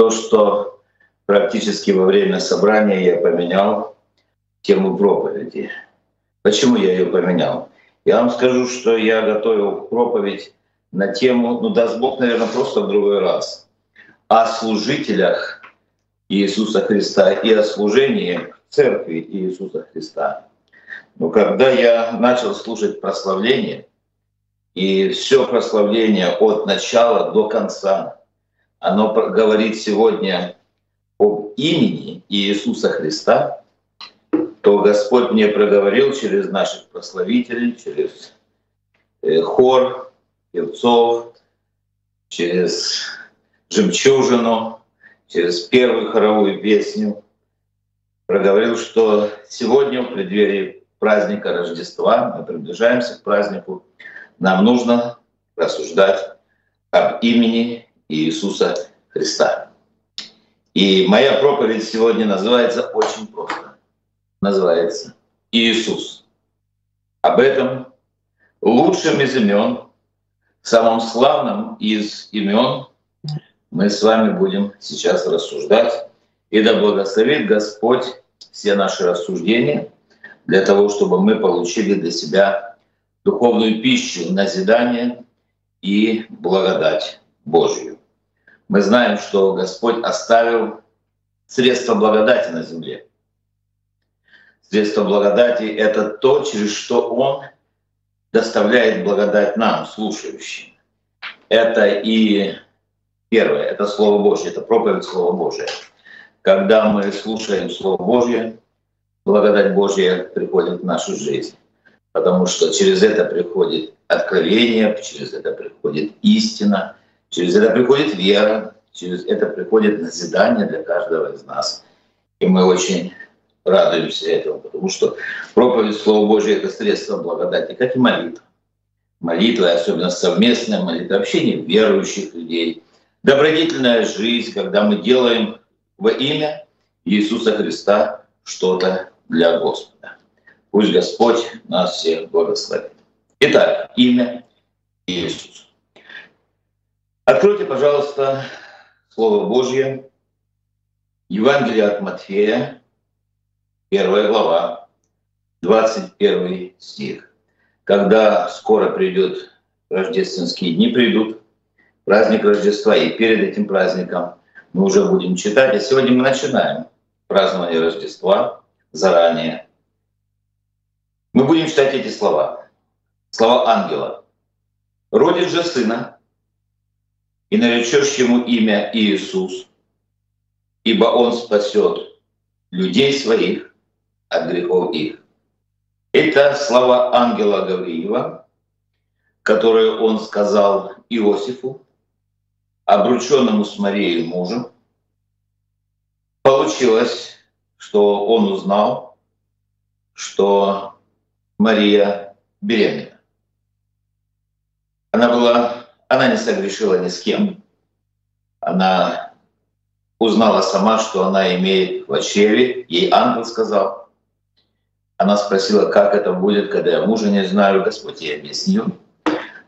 то, что практически во время собрания я поменял тему проповеди. Почему я ее поменял? Я вам скажу, что я готовил проповедь на тему, ну даст Бог, наверное, просто в другой раз, о служителях Иисуса Христа и о служении церкви Иисуса Христа. Но когда я начал слушать прославление, и все прославление от начала до конца, оно говорит сегодня об имени Иисуса Христа, то Господь мне проговорил через наших прославителей, через э, хор, певцов, через жемчужину, через первую хоровую песню, проговорил, что сегодня в преддверии праздника Рождества, мы приближаемся к празднику, нам нужно рассуждать об имени Иисуса Христа. И моя проповедь сегодня называется очень просто. Называется Иисус. Об этом лучшем из имен, самым славным из имен мы с вами будем сейчас рассуждать. И да благословит Господь все наши рассуждения для того, чтобы мы получили для себя духовную пищу, назидание и благодать Божью. Мы знаем, что Господь оставил средства благодати на земле. Средство благодати — это то, через что Он доставляет благодать нам, слушающим. Это и первое, это Слово Божье, это проповедь Слова Божия. Когда мы слушаем Слово Божье, благодать Божья приходит в нашу жизнь потому что через это приходит откровение, через это приходит истина, через это приходит вера, через это приходит назидание для каждого из нас. И мы очень радуемся этому, потому что проповедь Слова Божьего — это средство благодати, как и молитва. Молитва, особенно совместная молитва, общение верующих людей, добродетельная жизнь, когда мы делаем во имя Иисуса Христа что-то для Господа. Пусть Господь нас всех благословит. Итак, имя Иисус. Откройте, пожалуйста, Слово Божье, Евангелие от Матфея, первая глава, 21 стих. Когда скоро придет рождественские дни придут, праздник Рождества, и перед этим праздником мы уже будем читать. А сегодня мы начинаем празднование Рождества заранее. Мы будем читать эти слова. Слова ангела. «Родишь же сына, и наречешь ему имя Иисус, ибо он спасет людей своих от грехов их». Это слова ангела Гавриила, которые он сказал Иосифу, обрученному с Марией мужем. Получилось, что он узнал, что Мария беременна. Она была, она не согрешила ни с кем. Она узнала сама, что она имеет в чреве. Ей ангел сказал. Она спросила, как это будет, когда я мужа не знаю. Господь ей объяснил.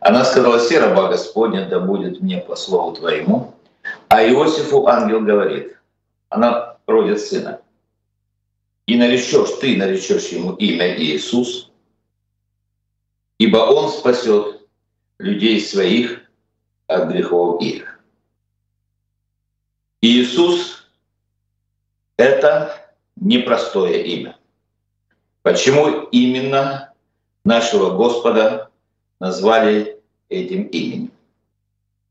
Она сказала, все раба Господня, да будет мне по слову твоему. А Иосифу ангел говорит, она родит сына. И наречешь, ты наречешь ему имя Иисус, ибо Он спасет людей своих от грехов их. Иисус — это непростое имя. Почему именно нашего Господа назвали этим именем?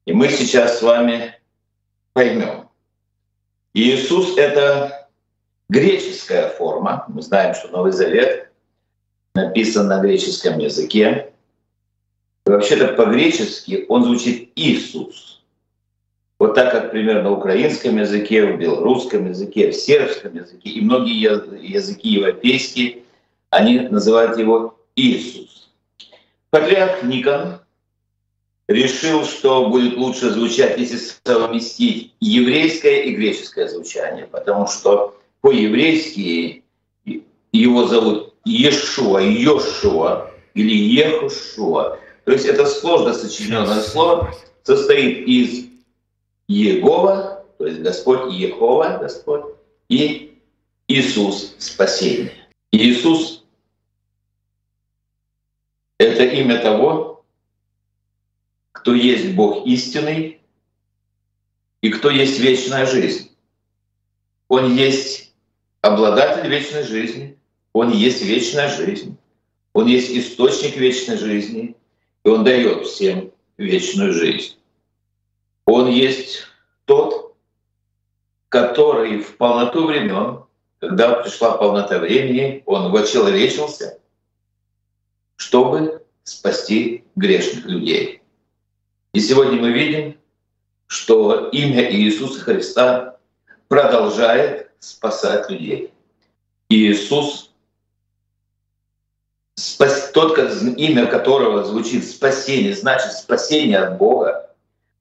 И мы сейчас с вами поймем. Иисус — это греческая форма. Мы знаем, что Новый Завет написан на греческом языке. Вообще-то по-гречески он звучит «Иисус». Вот так как примерно на украинском языке, в белорусском языке, в сербском языке и многие языки европейские, они называют его Иисус. Патриарх Никон решил, что будет лучше звучать, если совместить еврейское и греческое звучание, потому что по-еврейски его зовут Иешуа, Йошуа или Ехушуа. То есть это сложно сочиненное слово, состоит из Егова, то есть Господь Ехова, Господь, и Иисус спасение. Иисус — это имя того, кто есть Бог истинный и кто есть вечная жизнь. Он есть обладатель вечной жизни, он есть вечная жизнь, он есть источник вечной жизни, и он дает всем вечную жизнь. Он есть тот, который в полноту времен, когда пришла полнота времени, он вочеловечился, чтобы спасти грешных людей. И сегодня мы видим, что имя Иисуса Христа продолжает спасать людей. Иисус, тот, имя которого звучит спасение, значит спасение от Бога,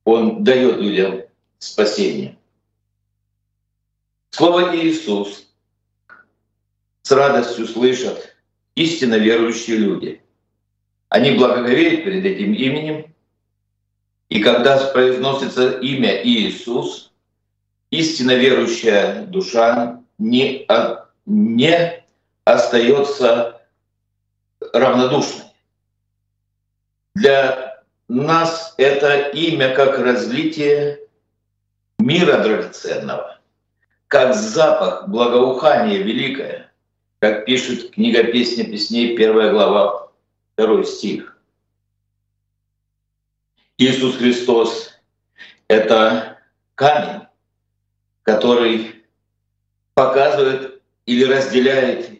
Он дает людям спасение. Слово Иисус с радостью слышат истинно верующие люди. Они благоговеют перед этим именем, и когда произносится имя Иисус, истинно верующая душа не, не остается равнодушной. Для нас это имя как разлитие мира драгоценного, как запах благоухания великое, как пишет книга «Песня песней», первая глава, второй стих. Иисус Христос — это камень, который показывает или разделяет,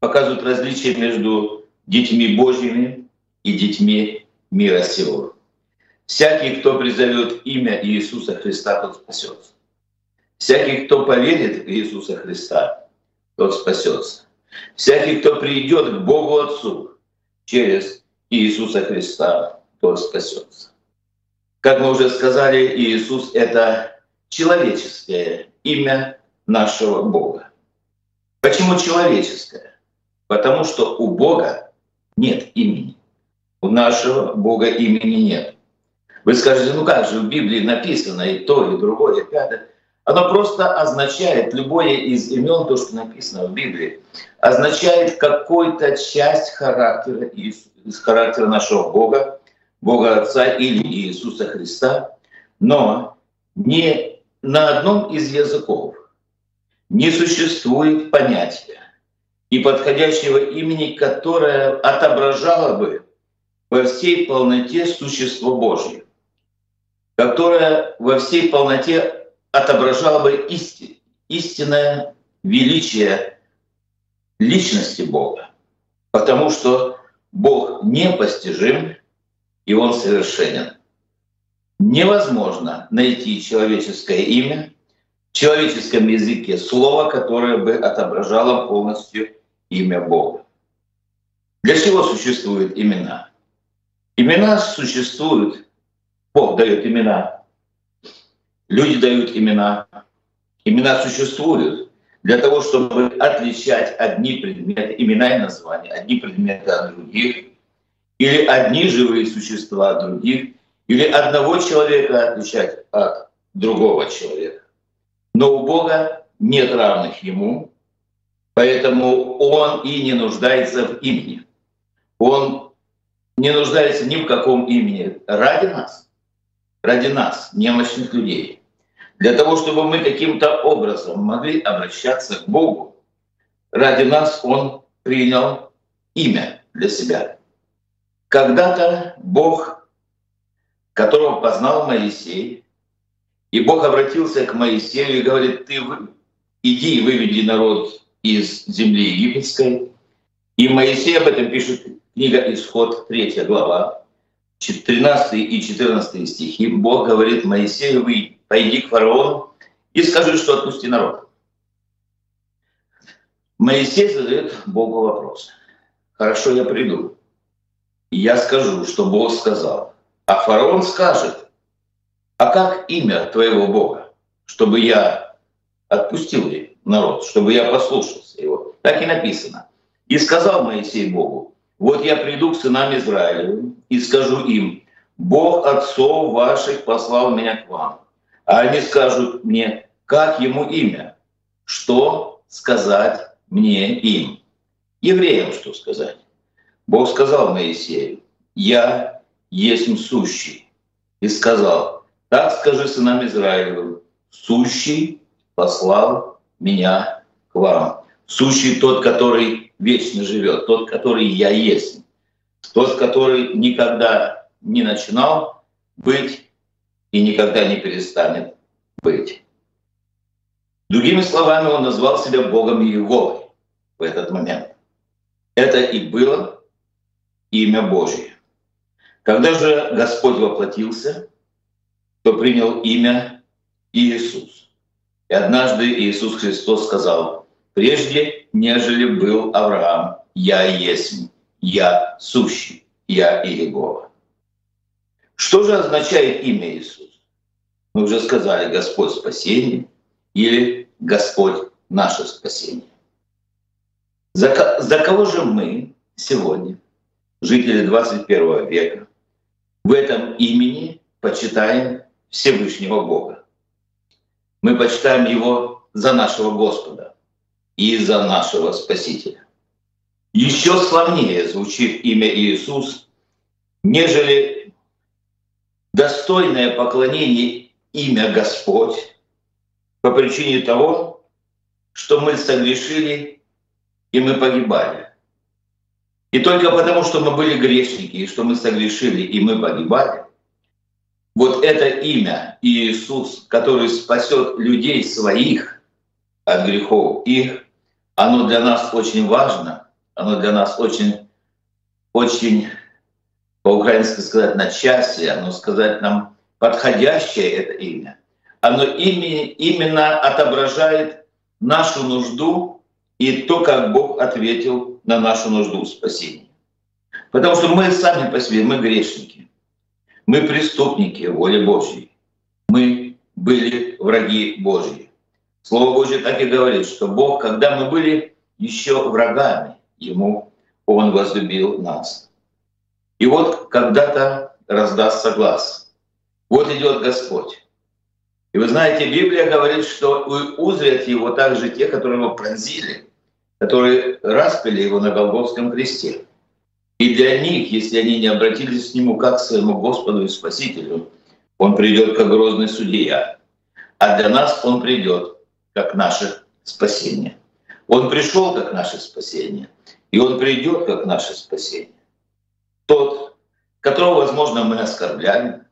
показывает различия между детьми Божьими и детьми мира сего. Всякий, кто призовет имя Иисуса Христа, тот спасется. Всякий, кто поверит в Иисуса Христа, тот спасется. Всякий, кто придет к Богу Отцу через Иисуса Христа, тот спасется. Как мы уже сказали, Иисус — это человеческое имя нашего Бога. Почему человеческое? Потому что у Бога нет имени. У нашего Бога имени нет. Вы скажете, ну как же в Библии написано и то, и другое, и пятое. Оно просто означает, любое из имен, то, что написано в Библии, означает какую-то часть характера, из характера нашего Бога, Бога Отца или Иисуса Христа, но не на одном из языков не существует понятия и подходящего имени, которое отображало бы во всей полноте существо Божье которая во всей полноте отображала бы исти, истинное величие личности Бога. Потому что Бог непостижим, и Он совершенен. Невозможно найти человеческое имя человеческом языке слово, которое бы отображало полностью имя Бога. Для чего существуют имена? Имена существуют Бог дает имена. Люди дают имена. Имена существуют для того, чтобы отличать одни предметы, имена и названия, одни предметы от других, или одни живые существа от других, или одного человека отличать от другого человека. Но у Бога нет равных Ему, поэтому Он и не нуждается в имени. Он не нуждается ни в каком имени ради нас ради нас, немощных людей, для того, чтобы мы каким-то образом могли обращаться к Богу, ради нас Он принял имя для себя. Когда-то Бог, которого познал Моисей, и Бог обратился к Моисею и говорит, ты иди и выведи народ из земли египетской. И Моисей об этом пишет книга «Исход», 3 глава. 13 и 14 стихи, Бог говорит Моисею, вы пойди к фараону и скажи, что отпусти народ. Моисей задает Богу вопрос. Хорошо, я приду. я скажу, что Бог сказал. А фараон скажет, а как имя твоего Бога, чтобы я отпустил народ, чтобы я послушался его. Так и написано. И сказал Моисей Богу, вот я приду к сынам Израилевым и скажу им, Бог отцов ваших послал меня к вам. А они скажут мне, как ему имя? Что сказать мне им? Евреям что сказать? Бог сказал Моисею, «Я есть сущий». И сказал, «Так скажи сынам Израилевым, сущий послал меня к вам». Сущий тот, который вечно живет, тот, который я есть, тот, который никогда не начинал быть и никогда не перестанет быть. Другими словами, он назвал себя Богом Иеговой в этот момент. Это и было имя Божье. Когда же Господь воплотился, то принял имя Иисус. И однажды Иисус Христос сказал, «Прежде, нежели был Авраам, я есть, я сущий, я Иегова». Что же означает имя Иисус? Мы уже сказали «Господь спасение» или «Господь наше спасение». За, за кого же мы сегодня, жители 21 века, в этом имени почитаем Всевышнего Бога? Мы почитаем Его за нашего Господа и за нашего Спасителя. Еще славнее звучит имя Иисус, нежели достойное поклонение имя Господь по причине того, что мы согрешили и мы погибали. И только потому, что мы были грешники, и что мы согрешили, и мы погибали, вот это имя Иисус, который спасет людей своих от грехов их, оно для нас очень важно, оно для нас очень, очень, по-украински сказать, на счастье, оно сказать нам подходящее это имя. Оно именно отображает нашу нужду и то, как Бог ответил на нашу нужду спасения. Потому что мы сами по себе, мы грешники, мы преступники воли Божьей, мы были враги Божьи. Слово Божье так и говорит, что Бог, когда мы были еще врагами Ему, Он возлюбил нас. И вот когда-то раздастся глаз. Вот идет Господь. И вы знаете, Библия говорит, что узрят его также те, которые его пронзили, которые распили его на Голгофском кресте. И для них, если они не обратились к нему как к своему Господу и Спасителю, он придет как грозный судья. А для нас он придет как наше спасение. Он пришел как наше спасение, и он придет как наше спасение. Тот, которого, возможно, мы оскорбляли,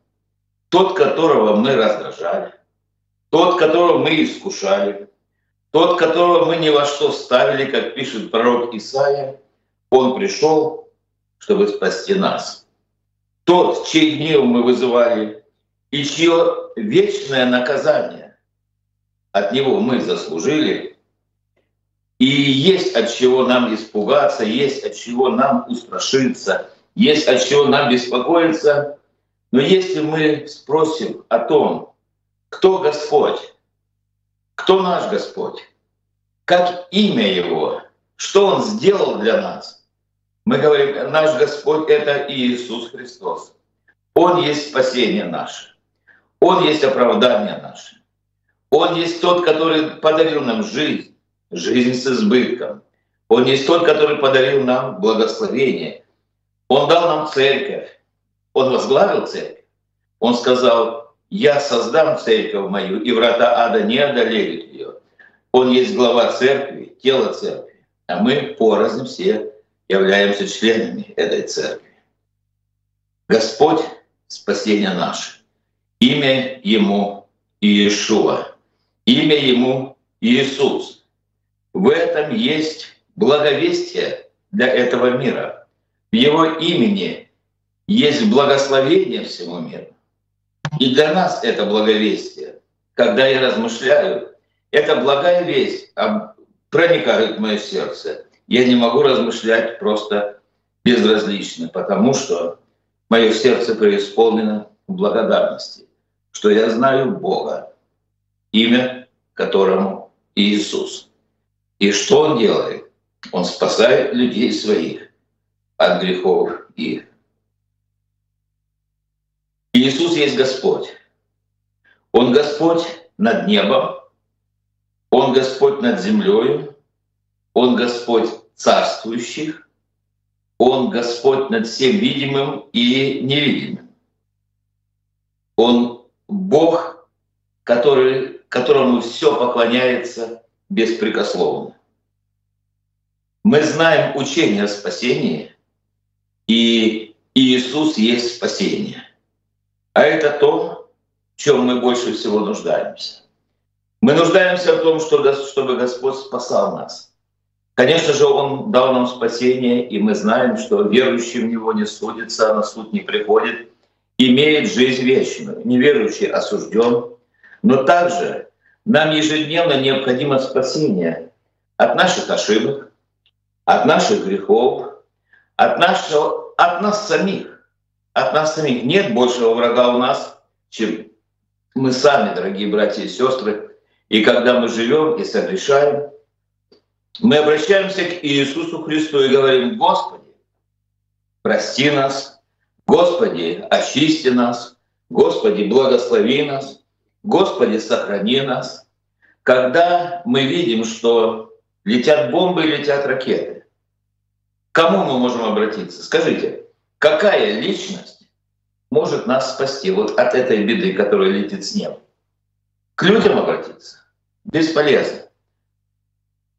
тот, которого мы раздражали, тот, которого мы искушали, тот, которого мы ни во что ставили, как пишет пророк Исаия, он пришел, чтобы спасти нас. Тот, чей гнев мы вызывали, и чье вечное наказание от него мы заслужили, и есть от чего нам испугаться, есть от чего нам устрашиться, есть от чего нам беспокоиться. Но если мы спросим о том, кто Господь, кто наш Господь? Как имя Его? Что Он сделал для нас? Мы говорим, наш Господь — это Иисус Христос. Он есть спасение наше. Он есть оправдание наше. Он есть тот, который подарил нам жизнь, жизнь с избытком. Он есть тот, который подарил нам благословение. Он дал нам церковь. Он возглавил церковь. Он сказал, я создам церковь мою, и врата ада не одолеют ее. Он есть глава церкви, тело церкви, а мы порознь все являемся членами этой церкви. Господь — спасение наше. Имя Ему Иешуа. Имя Ему Иисус. В этом есть благовестие для этого мира. В Его имени есть благословение всему миру. И для нас это благовестие. Когда я размышляю, это благая весть проникает в мое сердце. Я не могу размышлять просто безразлично, потому что мое сердце преисполнено благодарности, что я знаю Бога, имя которому Иисус. И что Он делает? Он спасает людей своих от грехов их. Иисус есть Господь. Он Господь над небом, Он Господь над землей, Он Господь царствующих, Он Господь над всем видимым и невидимым. Он Бог, который, которому все поклоняется беспрекословно. Мы знаем учение о спасении, и Иисус есть спасение. А это то, в чем мы больше всего нуждаемся. Мы нуждаемся в том, чтобы Господь спасал нас. Конечно же, Он дал нам спасение, и мы знаем, что верующий в Него не судится, а на суд не приходит, имеет жизнь вечную. Неверующий осужден. Но также нам ежедневно необходимо спасение от наших ошибок, от наших грехов, от, нашего, от нас самих. От нас самих нет большего врага у нас, чем мы сами, дорогие братья и сестры. И когда мы живем и согрешаем, мы обращаемся к Иисусу Христу и говорим, Господи, прости нас, Господи, очисти нас, Господи, благослови нас, Господи, сохрани нас. Когда мы видим, что летят бомбы и летят ракеты. К кому мы можем обратиться? Скажите, какая личность может нас спасти вот от этой беды, которая летит с неба? К людям обратиться? Бесполезно.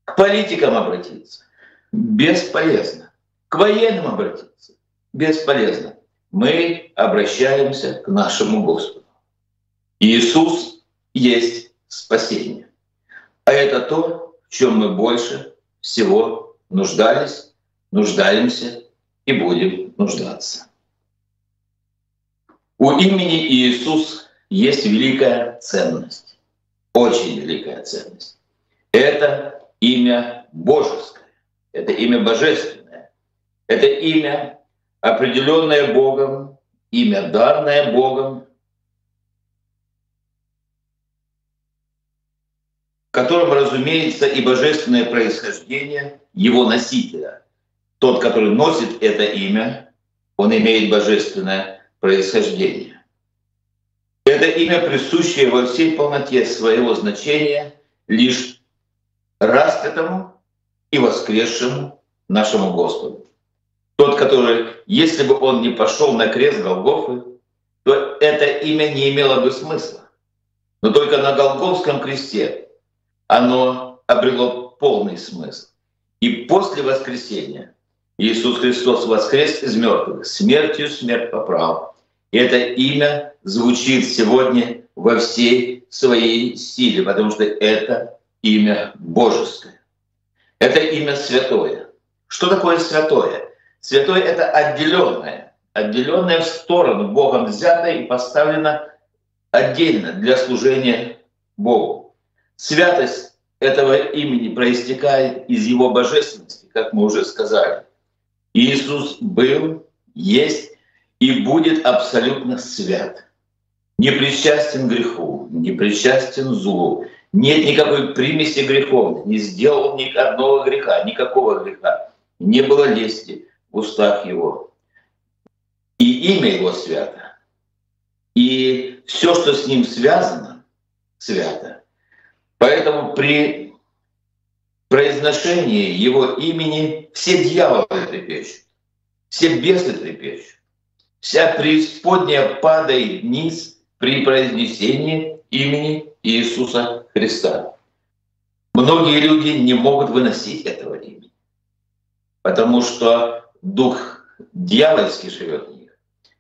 К политикам обратиться? Бесполезно. К военным обратиться? Бесполезно. Мы обращаемся к нашему Господу. Иисус есть спасение. А это то, в чем мы больше всего нуждались, нуждаемся и будем нуждаться. У имени Иисус есть великая ценность, очень великая ценность. Это имя Божеское, это имя Божественное, это имя, определенное Богом, имя данное Богом, котором разумеется и божественное происхождение его носителя. Тот, который носит это имя, он имеет божественное происхождение. Это имя, присущее во всей полноте своего значения лишь распятому и воскресшему нашему Господу. Тот, который, если бы он не пошел на крест Голгофы, то это имя не имело бы смысла. Но только на Голговском кресте оно обрело полный смысл. И после воскресения Иисус Христос воскрес из мертвых, смертью смерть поправ. И это имя звучит сегодня во всей своей силе, потому что это имя божеское. Это имя святое. Что такое святое? Святое — это отделенное, отделенное в сторону, Богом взятое и поставлено отдельно для служения Богу. Святость этого имени проистекает из его божественности, как мы уже сказали. Иисус был, есть и будет абсолютно свят. Не причастен греху, не причастен злу. Нет никакой примеси грехов, не сделал ни одного греха, никакого греха. Не было лести в устах его. И имя его свято. И все, что с ним связано, свято. Поэтому при произношении его имени все дьяволы трепещут, все бесы трепещут. Вся преисподняя падает вниз при произнесении имени Иисуса Христа. Многие люди не могут выносить этого имени, потому что дух дьявольский живет в них,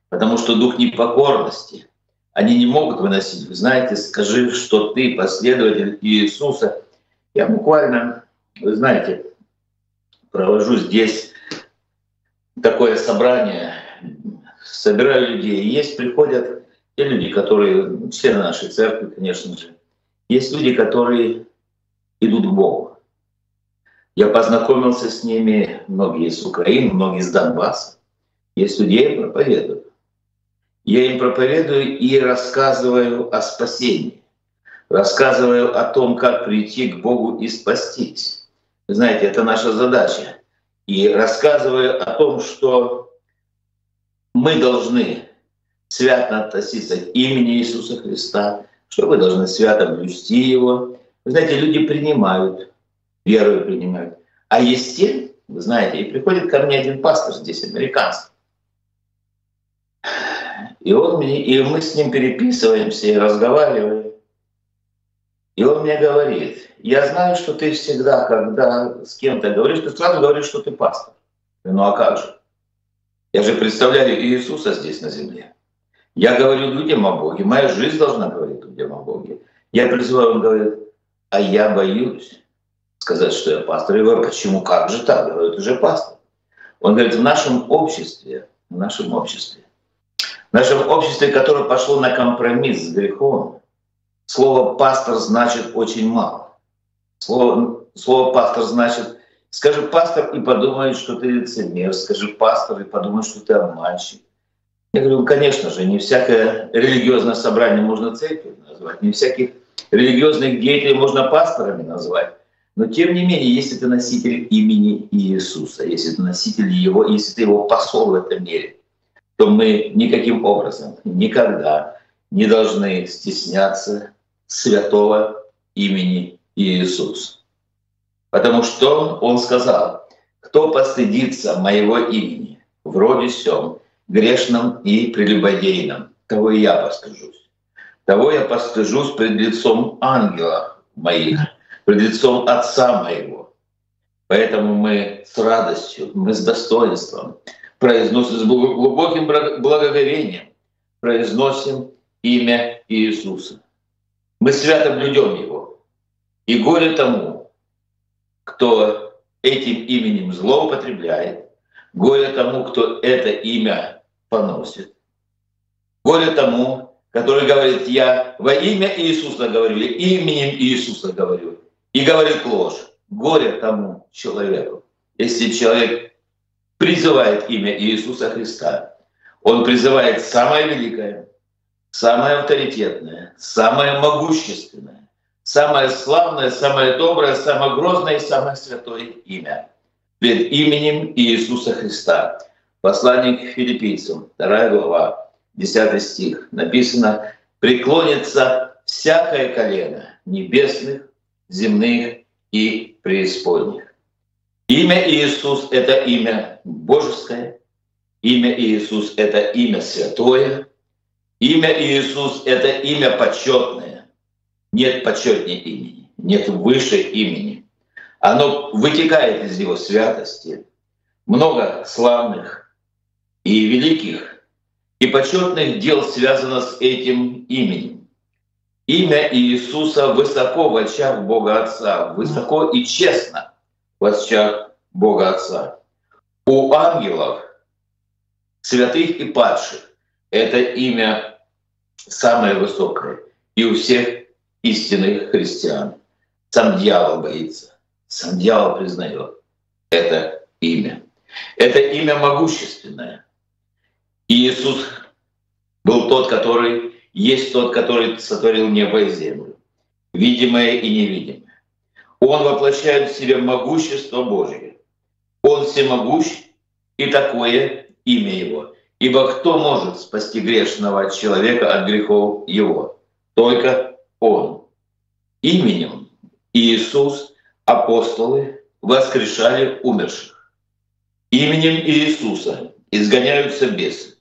потому что дух непокорности – они не могут выносить. Вы знаете, скажи, что ты последователь Иисуса. Я буквально, вы знаете, провожу здесь такое собрание, собираю людей. Есть, приходят те люди, которые, члены нашей церкви, конечно же. Есть люди, которые идут к Богу. Я познакомился с ними, многие из Украины, многие из Донбасса. Есть людей, проповедуют. Я им проповедую и рассказываю о спасении, рассказываю о том, как прийти к Богу и спастись. Вы знаете, это наша задача. И рассказываю о том, что мы должны свято относиться к имени Иисуса Христа, что вы должны свято блюсти его. Вы знаете, люди принимают, верою принимают. А есть те, вы знаете, и приходит ко мне один пастор здесь, американский. И, он мне, и мы с ним переписываемся и разговариваем. И он мне говорит, я знаю, что ты всегда, когда с кем-то говоришь, ты сразу говоришь, что ты пастор. Ну а как же? Я же представляю Иисуса здесь на земле. Я говорю людям о Боге, моя жизнь должна говорить людям о Боге. Я призываю, он говорит, а я боюсь сказать, что я пастор. Я говорю, почему, как же так? Я говорю, ты же пастор. Он говорит, в нашем обществе, в нашем обществе, в нашем обществе, которое пошло на компромисс с грехом, слово «пастор» значит очень мало. Слово, слово «пастор» значит Скажи пастор и подумает, что ты лицемер. Скажи пастор и подумает, что ты обманщик. Я говорю, конечно же, не всякое религиозное собрание можно церковью назвать, не всяких религиозных деятелей можно пасторами назвать. Но тем не менее, если ты носитель имени Иисуса, если ты носитель Его, если ты Его посол в этом мире, то мы никаким образом, никогда не должны стесняться святого имени Иисуса. Потому что он сказал, кто постыдится моего имени в роде сем, грешном и прелюбодейном, того и я постыжусь. Того я постыжусь пред лицом ангела моих, пред лицом Отца моего. Поэтому мы с радостью, мы с достоинством произносим, с глубоким благоговением произносим имя Иисуса. Мы свято блюдем Его. И горе тому, кто этим именем злоупотребляет, горе тому, кто это имя поносит, горе тому, который говорит, я во имя Иисуса говорю, или именем Иисуса говорю, и говорит ложь. Горе тому человеку. Если человек призывает имя Иисуса Христа, он призывает самое великое, самое авторитетное, самое могущественное, самое славное, самое доброе, самое грозное и самое святое имя перед именем Иисуса Христа. Послание к филиппийцам, 2 глава, 10 стих. Написано «Преклонится всякое колено небесных, земных и преисподних». Имя Иисус — это имя божеское, имя Иисус — это имя святое, имя Иисус — это имя почетное нет почетнее имени, нет выше имени. Оно вытекает из его святости. Много славных и великих и почетных дел связано с этим именем. Имя Иисуса высоко в очах Бога Отца, высоко и честно в очах Бога Отца. У ангелов, святых и падших, это имя самое высокое. И у всех истинных христиан. Сам дьявол боится, сам дьявол признает это имя. Это имя могущественное. И Иисус был тот, который есть тот, который сотворил небо и землю, видимое и невидимое. Он воплощает в себе могущество Божие. Он всемогущ, и такое имя Его. Ибо кто может спасти грешного человека от грехов его? Только он. Именем Иисус апостолы воскрешали умерших. Именем Иисуса изгоняются бесы.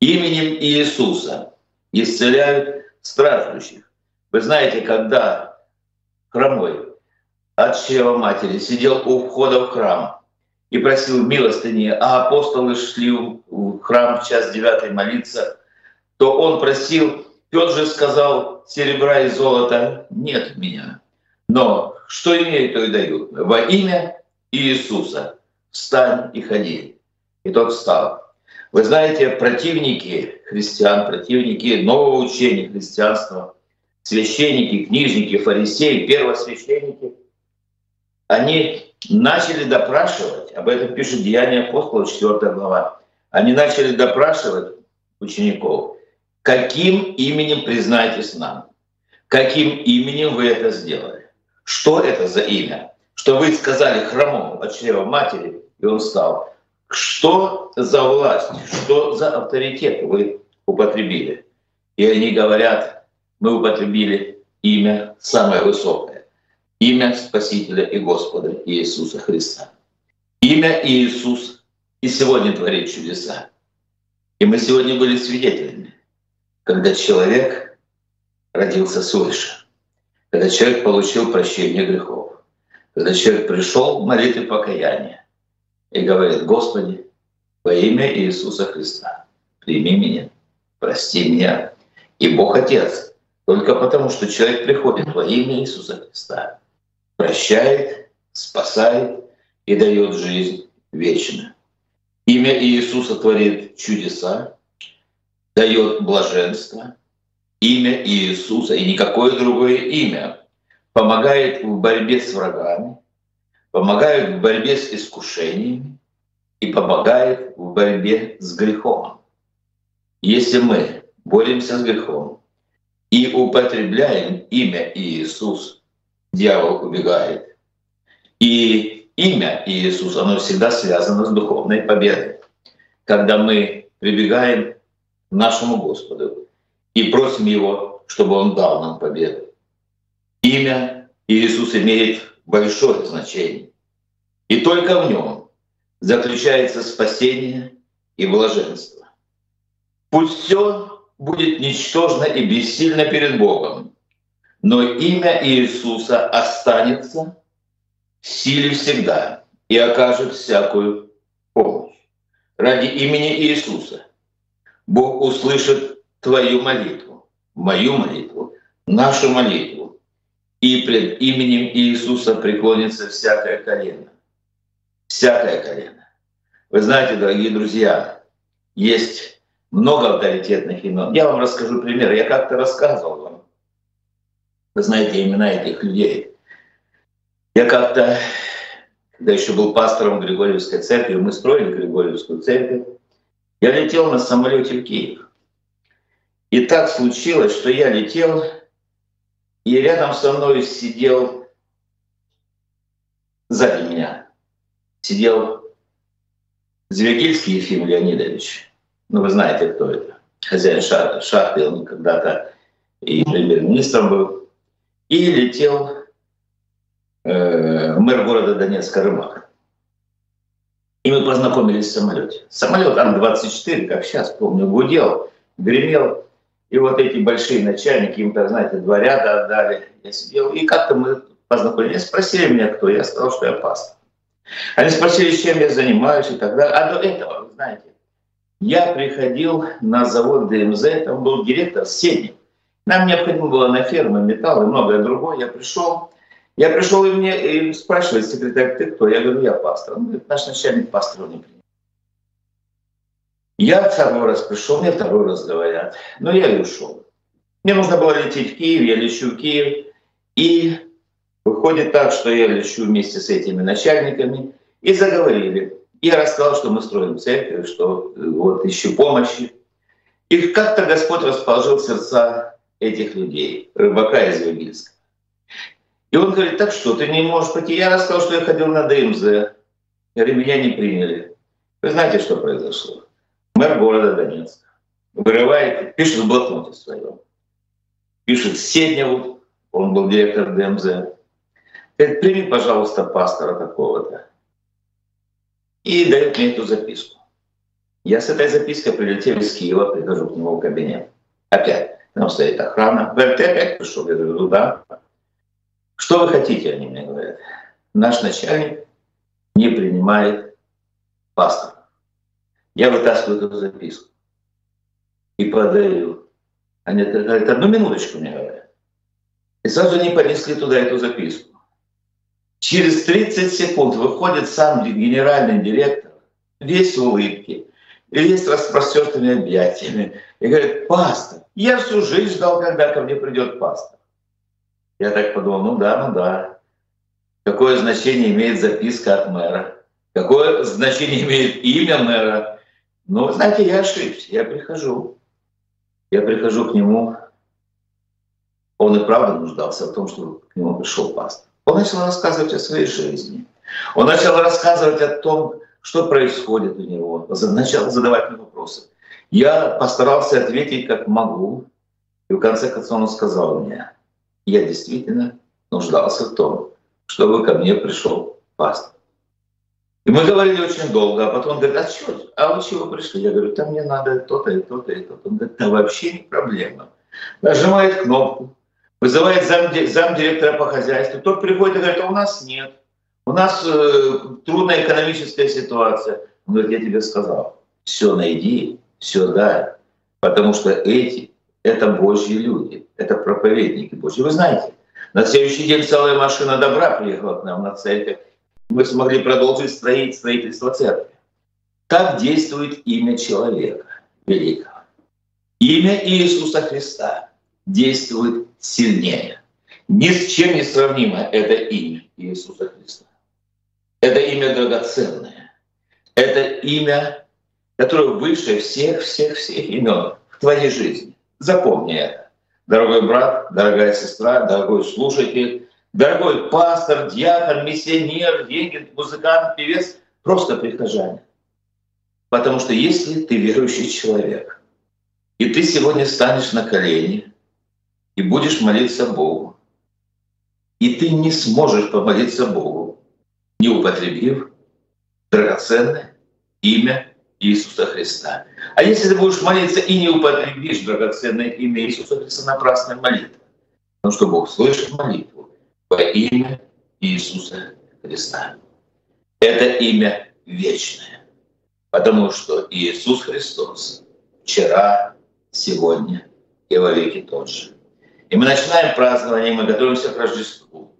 Именем Иисуса исцеляют страждущих. Вы знаете, когда хромой от чрева матери сидел у входа в храм и просил милостыни, а апостолы шли в храм в час девятый молиться, то он просил Петр же сказал, серебра и золота нет у меня. Но что имею, то и даю. Во имя Иисуса встань и ходи. И тот встал. Вы знаете, противники христиан, противники нового учения христианства, священники, книжники, фарисеи, первосвященники, они начали допрашивать, об этом пишет Деяние апостола, 4 глава, они начали допрашивать учеников, Каким именем признаетесь нам? Каким именем вы это сделали? Что это за имя? Что вы сказали хромому от чрева матери, и он стал. Что за власть, что за авторитет вы употребили? И они говорят, мы употребили имя самое высокое, имя Спасителя и Господа Иисуса Христа. Имя Иисус и сегодня творит чудеса. И мы сегодня были свидетелями, когда человек родился свыше, когда человек получил прощение грехов, когда человек пришел в молитве покаяния и говорит, Господи, во имя Иисуса Христа, прими меня, прости меня. И Бог Отец, только потому, что человек приходит во имя Иисуса Христа, прощает, спасает и дает жизнь вечную. Имя Иисуса творит чудеса, дает блаженство. Имя Иисуса и никакое другое имя помогает в борьбе с врагами, помогает в борьбе с искушениями и помогает в борьбе с грехом. Если мы боремся с грехом и употребляем имя Иисус, дьявол убегает. И имя Иисус, оно всегда связано с духовной победой. Когда мы прибегаем к нашему Господу и просим Его, чтобы Он дал нам победу. Имя Иисус имеет большое значение. И только в нем заключается спасение и блаженство. Пусть все будет ничтожно и бессильно перед Богом, но имя Иисуса останется в силе всегда и окажет всякую помощь. Ради имени Иисуса Бог услышит твою молитву, мою молитву, нашу молитву, и пред именем Иисуса преклонится всякое колено всякое колено. Вы знаете, дорогие друзья, есть много авторитетных имен. Я вам расскажу пример. Я как-то рассказывал вам. Вы знаете имена этих людей. Я как-то, когда еще был пастором Григорьевской церкви, мы строили Григорьевскую церковь, я летел на самолете в Киев. И так случилось, что я летел, и рядом со мной сидел сзади меня сидел Звягильский Ефим Леонидович. Ну, вы знаете, кто это. Хозяин шахты. шахты он когда-то и премьер-министром был. И летел э, мэр города Донецка Рыбак. И мы познакомились в самолете. Самолет Ан-24, как сейчас помню, гудел, гремел. И вот эти большие начальники, им-то, знаете, два ряда отдали. Я сидел, и как-то мы познакомились. Спросили меня, кто. Я сказал, что я пастор. Они спросили, чем я занимаюсь и так далее. А до этого, знаете, я приходил на завод ДМЗ, там был директор Сенник. Нам необходимо было на ферму металл и многое другое. Я пришел, я пришел и мне и спрашивает секретарь, ты кто? Я говорю, я пастор. Он говорит, наш начальник пастора не принял. Я второй раз пришел, мне второй раз говорят. Но я и ушел. Мне нужно было лететь в Киев, я лечу в Киев. И Выходит так, что я лечу вместе с этими начальниками и заговорили. Я рассказал, что мы строим церковь, что э, вот ищу помощи. И как-то Господь расположил сердца этих людей, рыбака из Вигильска. И он говорит, так что, ты не можешь пойти? Я рассказал, что я ходил на ДМЗ. Я говорю, меня не приняли. Вы знаете, что произошло? Мэр города Донецка вырывает, пишет в блокноте своем. Пишет Седневу, он был директор ДМЗ. Говорит, прими, пожалуйста, пастора какого-то. И дает мне эту записку. Я с этой запиской прилетел из Киева, прихожу к нему в кабинет. Опять. Там стоит охрана. Говорит, ты опять пришел? Я говорю, ну да. Что вы хотите, они мне говорят. Наш начальник не принимает пастора. Я вытаскиваю эту записку и подаю. Они говорят, одну минуточку мне говорят. И сразу не понесли туда эту записку. Через 30 секунд выходит сам генеральный директор, весь в улыбке, весь распростертыми объятиями, и говорит, пастор, я всю жизнь ждал, когда ко мне придет пастор. Я так подумал, ну да, ну да. Какое значение имеет записка от мэра? Какое значение имеет имя мэра? Ну, знаете, я ошибся, я прихожу. Я прихожу к нему. Он и правда нуждался в том, чтобы к нему пришел пастор. Он начал рассказывать о своей жизни. Он начал рассказывать о том, что происходит у него. Начал задавать мне вопросы. Я постарался ответить как могу. И в конце концов он сказал мне, я действительно нуждался в том, чтобы ко мне пришел пастор. И мы говорили очень долго, а потом говорит, а что, а вы чего пришли? Я говорю, там мне надо то-то и то-то и то-то. Он говорит, да вообще не проблема. Нажимает кнопку, вызывает зам, замдиректора по хозяйству. Тот приходит и говорит, а у нас нет. У нас э, трудная экономическая ситуация. Он говорит, я тебе сказал, все найди, все дай. Потому что эти — это Божьи люди, это проповедники Божьи. Вы знаете, на следующий день целая машина добра приехала к нам на церковь. Мы смогли продолжить строить строительство церкви. Так действует имя человека великого. Имя Иисуса Христа действует сильнее. Ни с чем не сравнимо это имя Иисуса Христа. Это имя драгоценное. Это имя, которое выше всех-всех-всех имен в твоей жизни. Запомни это. Дорогой брат, дорогая сестра, дорогой слушатель, дорогой пастор, диакон, миссионер, регент, музыкант, певец, просто прихожане. Потому что если ты верующий человек, и ты сегодня станешь на колени и будешь молиться Богу, и ты не сможешь помолиться Богу, не употребив драгоценное имя Иисуса Христа. А если ты будешь молиться и не употребишь драгоценное имя Иисуса Христа, напрасная молитва. Потому что Бог слышит молитву во имя Иисуса Христа. Это имя вечное, потому что Иисус Христос вчера, сегодня и во веки тот же. И мы начинаем празднование, мы готовимся к Рождеству.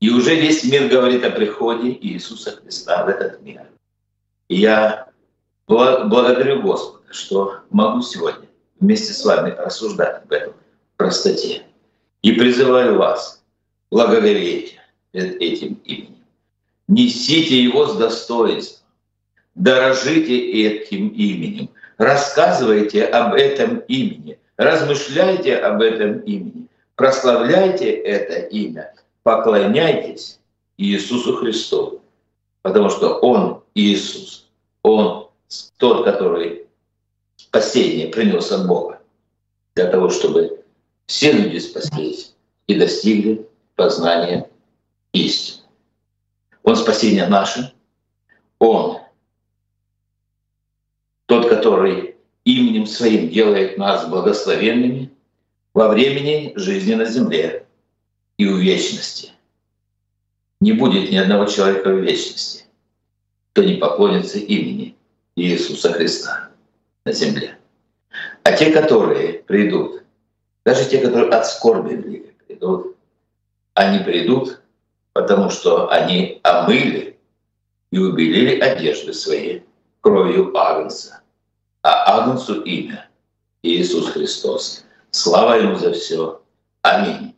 И уже весь мир говорит о приходе Иисуса Христа в этот мир. И я благодарю Господа, что могу сегодня вместе с вами рассуждать об этом простоте. И призываю вас благоговейте перед этим именем. Несите его с достоинством. Дорожите этим именем. Рассказывайте об этом имени. Размышляйте об этом имени. Прославляйте это имя поклоняйтесь Иисусу Христу, потому что Он Иисус, Он тот, который спасение принес от Бога, для того, чтобы все люди спаслись и достигли познания истины. Он спасение наше, Он тот, который именем Своим делает нас благословенными во времени жизни на земле, и в вечности. Не будет ни одного человека в вечности, кто не поклонится имени Иисуса Христа на земле. А те, которые придут, даже те, которые от скорби придут, они придут, потому что они омыли и убелили одежды свои кровью Агнца. А Агнцу имя Иисус Христос. Слава Ему за все. Аминь.